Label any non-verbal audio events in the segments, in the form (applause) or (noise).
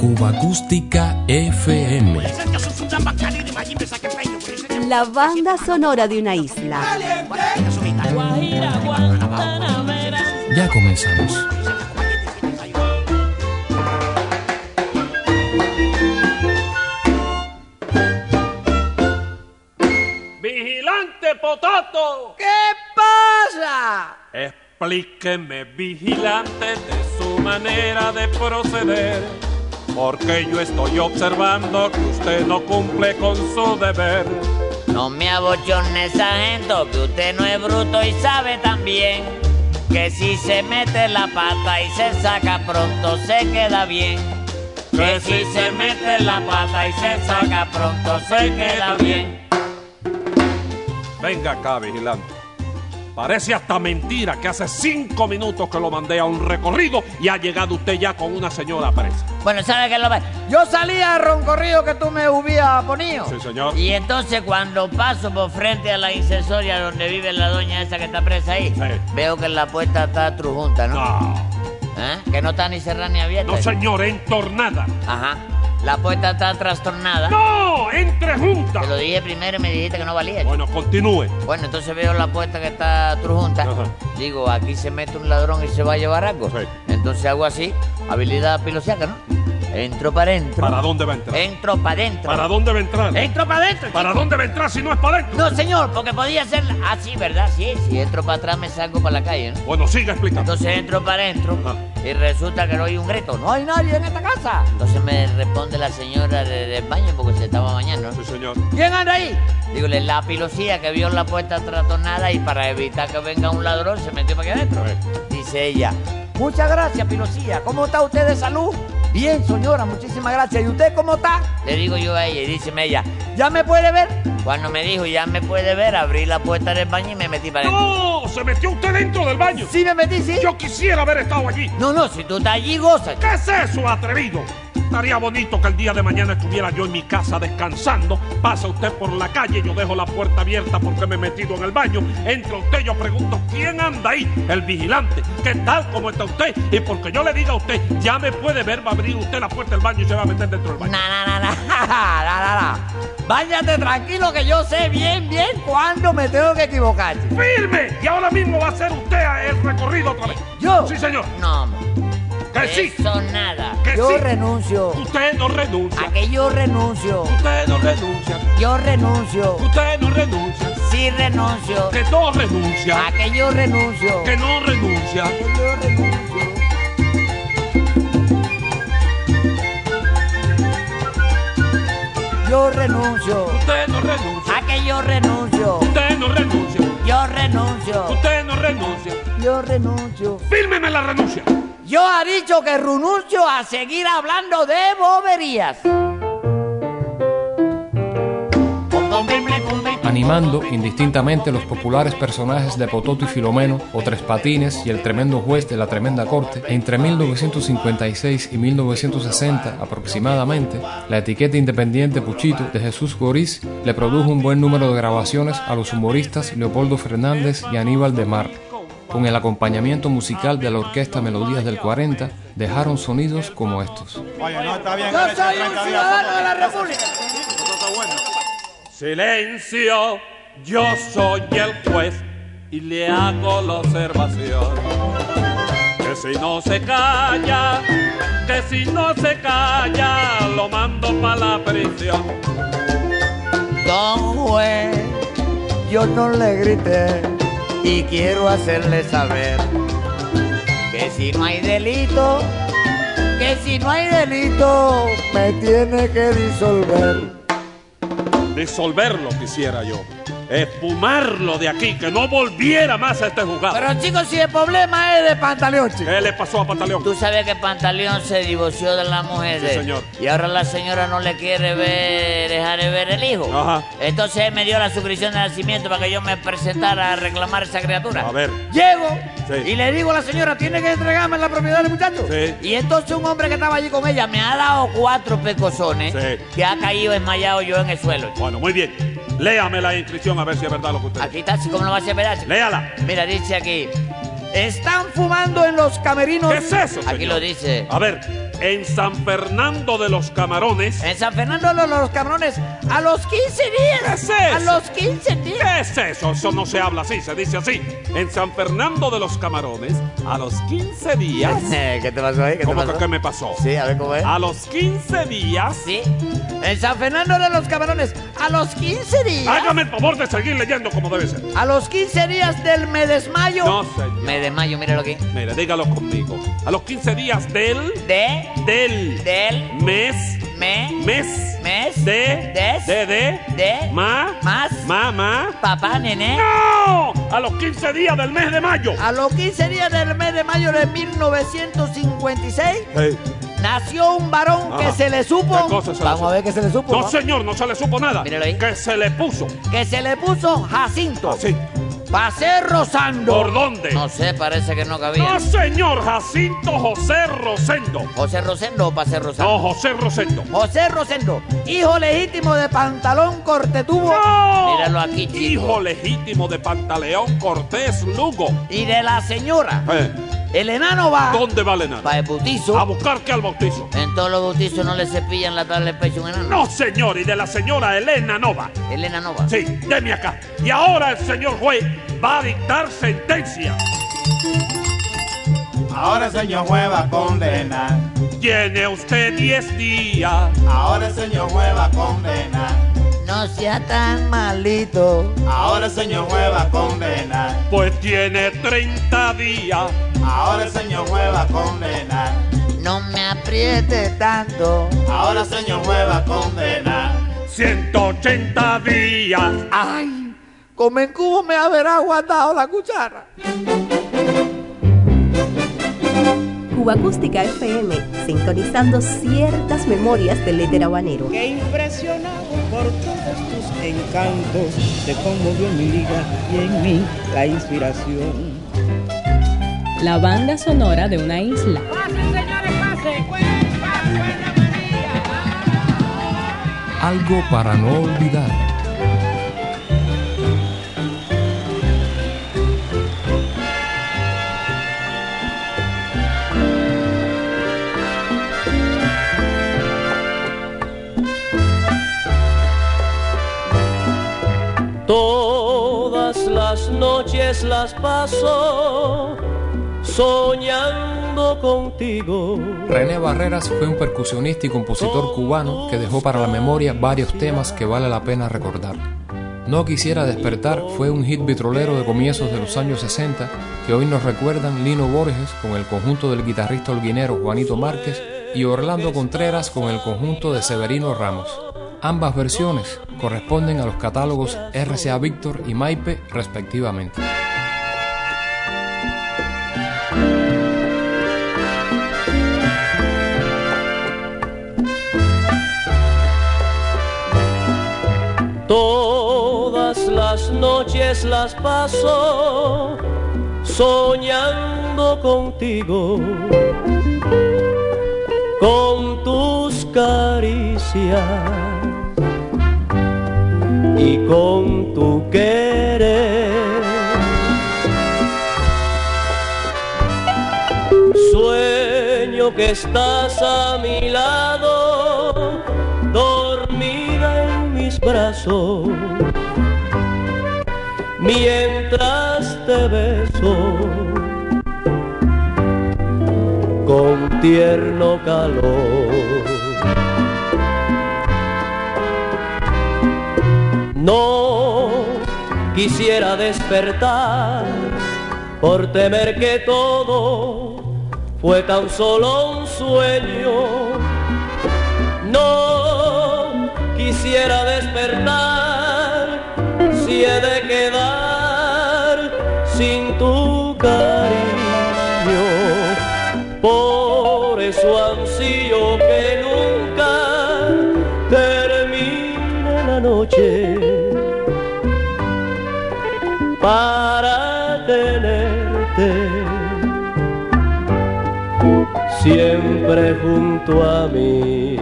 Cuba Acústica FM. La banda sonora de una isla. Ya comenzamos. ¡Vigilante Potato! ¿Qué pasa? Explíqueme, vigilante, de su manera de proceder. Porque yo estoy observando que usted no cumple con su deber. No me abochorne, sargento, que usted no es bruto y sabe también que si se mete la pata y se saca pronto se queda bien. Que si se mete la pata y se saca pronto se queda bien. Venga acá, vigilante. Parece hasta mentira que hace cinco minutos que lo mandé a un recorrido y ha llegado usted ya con una señora presa. Bueno, ¿sabe qué es lo que Yo salía a roncorrido que tú me hubieras ponido. Sí, señor. Y entonces cuando paso por frente a la incensoria donde vive la doña esa que está presa ahí, Sí. veo que la puerta está trujunta, ¿no? No, ¿Eh? Que no está ni cerrada ni abierta. no señor, entornada. Ajá. La puerta está trastornada. ¡No! ¡Entre juntas! Te lo dije primero y me dijiste que no valía. Bueno, continúe. Bueno, entonces veo la puerta que está trujunta. Ajá. Digo, aquí se mete un ladrón y se va a llevar algo. Sí. Entonces hago así, habilidad pilosiaca, ¿no? Entro para adentro. ¿Para dónde va a entrar? Entro para adentro. ¿Para dónde va a entrar? Entro para adentro. ¿Para dónde va a entrar si no es para adentro? No, señor, porque podía ser así, ¿verdad? Sí, si entro para atrás me salgo para la calle, ¿no? Bueno, siga explicando. Entonces entro para adentro y resulta que no hay un grito. No hay nadie en esta casa. Entonces me responde la señora de- del baño porque se estaba bañando. Sí, señor. ¿Quién anda ahí? Dígole, la pilosía que vio la puerta tratonada y para evitar que venga un ladrón se metió para aquí adentro. Dice ella, muchas gracias, pilosía. ¿Cómo está usted de salud? Bien, señora, muchísimas gracias. ¿Y usted cómo está? Le digo yo a ella y dice ella, ¿ya me puede ver? Cuando me dijo, ya me puede ver, abrí la puerta del baño y me metí para. ¡No! ¡Se metió usted dentro del baño! Sí, me metí, sí. Yo quisiera haber estado allí. No, no, si tú estás allí, goza. ¿Qué es eso, atrevido? Estaría bonito que el día de mañana estuviera yo en mi casa descansando. Pasa usted por la calle, yo dejo la puerta abierta porque me he metido en el baño. Entra usted, yo pregunto, ¿quién anda ahí? El vigilante. ¿Qué tal? ¿Cómo está usted? Y porque yo le diga a usted, ya me puede ver, va a abrir usted la puerta del baño y se va a meter dentro del baño. na, na, na, na, (laughs) na, na. Váyate tranquilo que yo sé bien, bien cuándo me tengo que equivocar. ¡Firme! Y ahora mismo va a hacer usted el recorrido otra vez. ¿Yo? Sí, señor. No. Que sí. Eso nada. Que yo sí. renuncio. Usted no renuncia. A que yo renuncio. Usted no renuncia. Yo renuncio. Usted no renuncia. Sí renuncio. Que no renuncia. A que yo renuncio. Que no renuncia. Que yo renuncio. Yo renuncio. Usted no renuncia. A que yo renuncio. Usted no renuncia. Yo renuncio. Usted no renuncia. Yo renuncio. Fírmeme la renuncia. Yo ha dicho que renuncio a seguir hablando de boberías. Animando indistintamente los populares personajes de Pototo y Filomeno, o Tres Patines y el tremendo juez de la tremenda corte, entre 1956 y 1960 aproximadamente, la etiqueta independiente Puchito de Jesús Goriz le produjo un buen número de grabaciones a los humoristas Leopoldo Fernández y Aníbal de Mar. Con el acompañamiento musical de la orquesta Melodías del 40, dejaron sonidos como estos. Oye, no está bien. Yo soy un 30 días ciudadano de la República. Esto está bueno. Silencio. Yo soy el juez y le hago la observación. Que si no se calla, que si no se calla, lo mando para la prisión. Don juez, yo no le grité y quiero hacerle saber que si no hay delito, que si no hay delito, me tiene que disolver. Disolverlo quisiera yo. Espumarlo de aquí, que no volviera más a este juzgado. Pero chicos, si el problema es de Pantaleón, chico. ¿Qué le pasó a Pantaleón? Tú sabes que Pantaleón se divorció de la mujer Sí, de él. señor. Y ahora la señora no le quiere ver, dejar de ver el hijo. Ajá. Entonces él me dio la suscripción de nacimiento para que yo me presentara a reclamar esa criatura. A ver. Llego Sí. y le digo a la señora, tiene que entregarme la propiedad del muchacho. Sí. Y entonces un hombre que estaba allí con ella me ha dado cuatro pecosones Sí. que ha caído desmayado yo en el suelo. Bueno, muy bien. Léame la inscripción a ver si es verdad lo que usted Aquí está, así como lo va a hacer, ¿verdad? Léala. Mira, dice aquí. Están fumando en los camerinos. ¿Qué es eso, Aquí señor? lo dice. A ver, en San Fernando de los Camarones. En San Fernando de los Camarones, a los 15 días. ¿Qué es A eso? los 15 días. ¿Qué es eso? Eso no se habla así, se dice así. En San Fernando de los Camarones, a los 15 días. (laughs) ¿Qué te pasó ahí? ¿Qué te ¿Cómo que pasó? qué me pasó? Sí, a ver cómo es. A los 15 días. Sí. En San Fernando de los Camarones, a los 15 días. Hágame el favor de seguir leyendo como debe ser. A los 15 días del mes de mayo. No, señor. Me desmayo, míralo aquí. Mire, dígalo conmigo. A los 15 días del. De, Del. del, Mes. me, Mes. mes, De. des, De. De. de, Ma. más, Ma. Ma. papá, nené. ¡No! A los 15 días del mes de mayo. A los 15 días del mes de mayo de 1956, Hey. nació un varón que Ajá. se le supo. ¿Qué cosa se le Vamos supo? a ver qué se le supo. No, señor, no se le supo nada. Ahí. Que se le puso. Que se le puso Jacinto. Así. Pasé rozando. ¿Por dónde? No sé, parece que no cabía. No, señor, Jacinto José Rosendo. José Rosendo o Pase Rosando. No, José Rosendo. José Rosendo, hijo legítimo de Pantalón Cortetubo ¡No! Míralo aquí, chico. Hijo legítimo de Pantaleón Cortés Lugo. y de la señora. Eh, El enano va ¿Dónde va Elena? Para el bautizo. A buscar que al bautizo. En todos los bautizos no le cepillan la tabla del pecho a un enano. No, señor, y de la señora Elena Nova. Elena no va. Sí, deme acá. Y ahora el señor juez va a dictar sentencia. Ahora el señor juez va a condenar. Tiene usted 10 días. Ahora el señor juez va a condenar. No sea tan malito. Ahora el señor juez va a condenar. Pues tiene 30 días. Ahora el señor juez va a condenar. No me apriete tanto. Ahora el señor juez va a condenar. 180 días. Ay, como en cubo me habrá aguantado la cuchara. Cuba Acústica FM, sintonizando ciertas memorias del éter habanero. que impresionado por todos tus encantos, te conmovió en mi liga y en mí la inspiración. La banda sonora de una isla. Algo para no olvidar. Todas las noches las paso soñando contigo. René Barreras fue un percusionista y compositor cubano que dejó para la memoria varios temas que vale la pena recordar. No quisiera despertar fue un hit vitrolero de comienzos de los años 60 que hoy nos recuerdan Lino Borges con el conjunto del guitarrista holguinero Juanito Márquez y Orlando Contreras con el conjunto de Severino Ramos. Ambas versiones corresponden a los catálogos RCA Víctor y Maipe respectivamente. Todas las noches las paso soñando contigo. Con tus caricias y con tu querer. Sueño que estás a mi lado, dormida en mis brazos, mientras te beso con tierno calor. No quisiera despertar por temer que todo fue tan solo un sueño. No quisiera despertar si he de quedar sin tu cariño. Por eso ansío que nunca termine la noche para tenerte siempre junto a mí.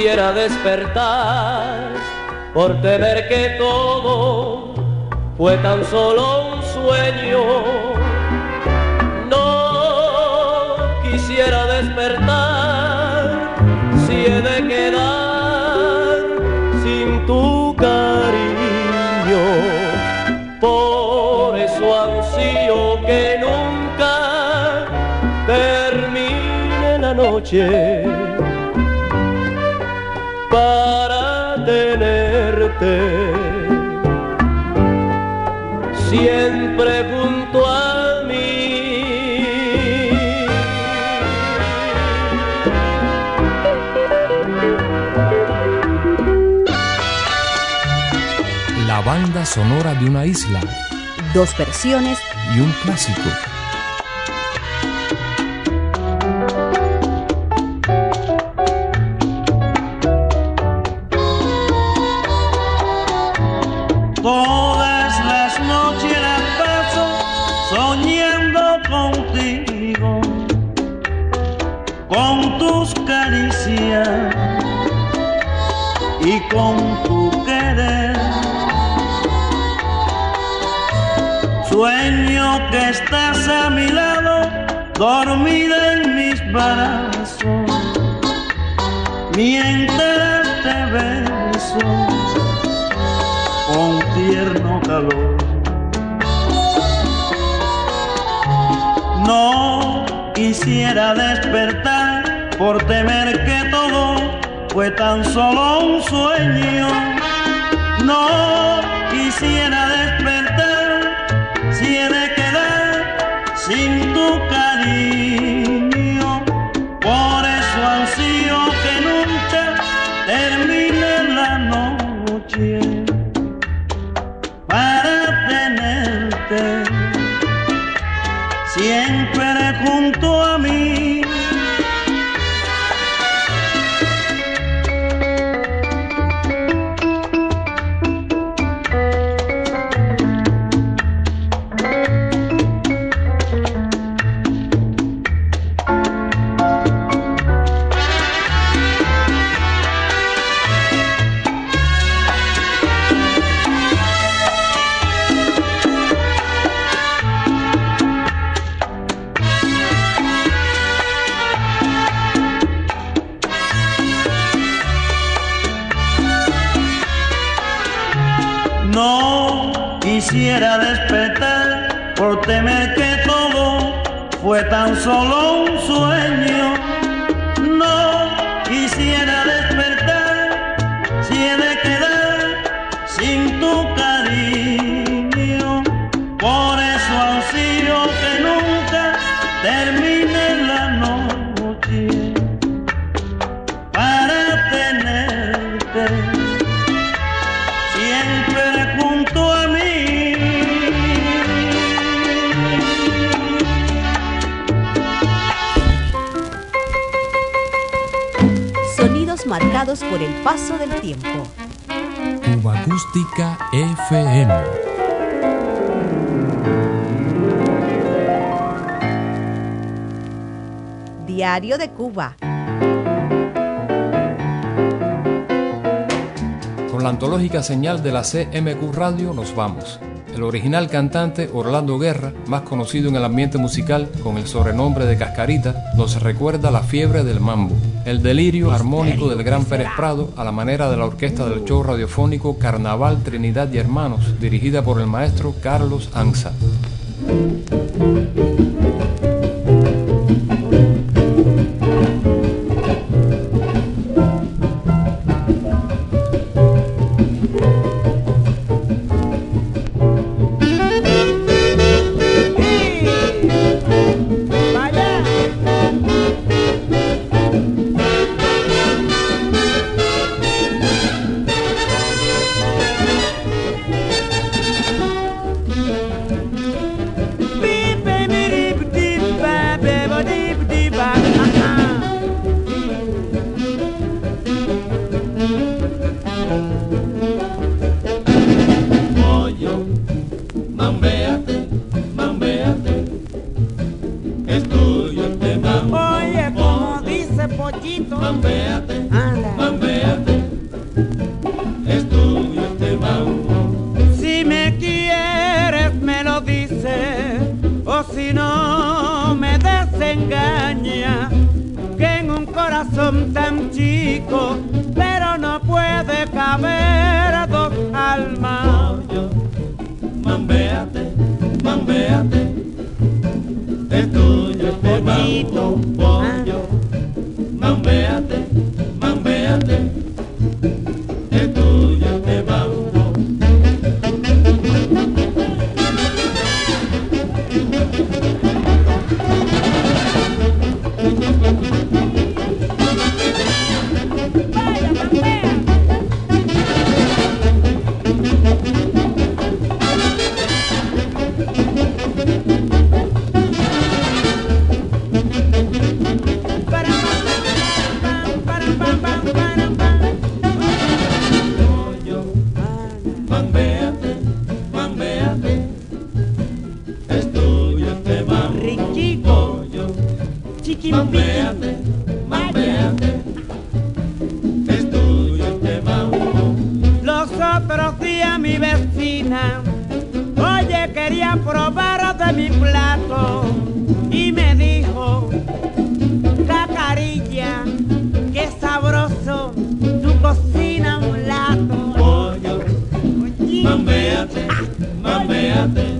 Quisiera despertar por temer que todo fue tan solo un sueño. No quisiera despertar si he de quedar sin tu cariño. Por eso ansío que nunca termine la noche para tenerte siempre junto a mí. La banda sonora de una isla Dos versiones y un clásico. Con tu querer. Sueño que estás a mi lado, dormida en mis brazos, mientras te beso con tierno calor. No quisiera despertar por temer que fue tan solo un sueño. No quisiera despertar si he de quedar sin tu cariño. No quisiera despertar por temer que todo fue tan solo un sueño. Marcados por el paso del tiempo. Cuba Acústica FM. Diario de Cuba. Con la antológica señal de la CMQ Radio nos vamos. El original cantante Orlando Guerra, más conocido en el ambiente musical con el sobrenombre de Cascarita, nos recuerda la fiebre del mambo, el delirio armónico del gran Pérez Prado a la manera de la orquesta del show radiofónico Carnaval Trinidad y Hermanos, dirigida por el maestro Carlos Anza. Tan chico, pero no puede caber dos almas. Mambeate, mambeate, es tuyo este quería probar de mi plato y me dijo, cacarilla, qué sabroso, tu cocina un lato. Pollo, mambeate, mambeate,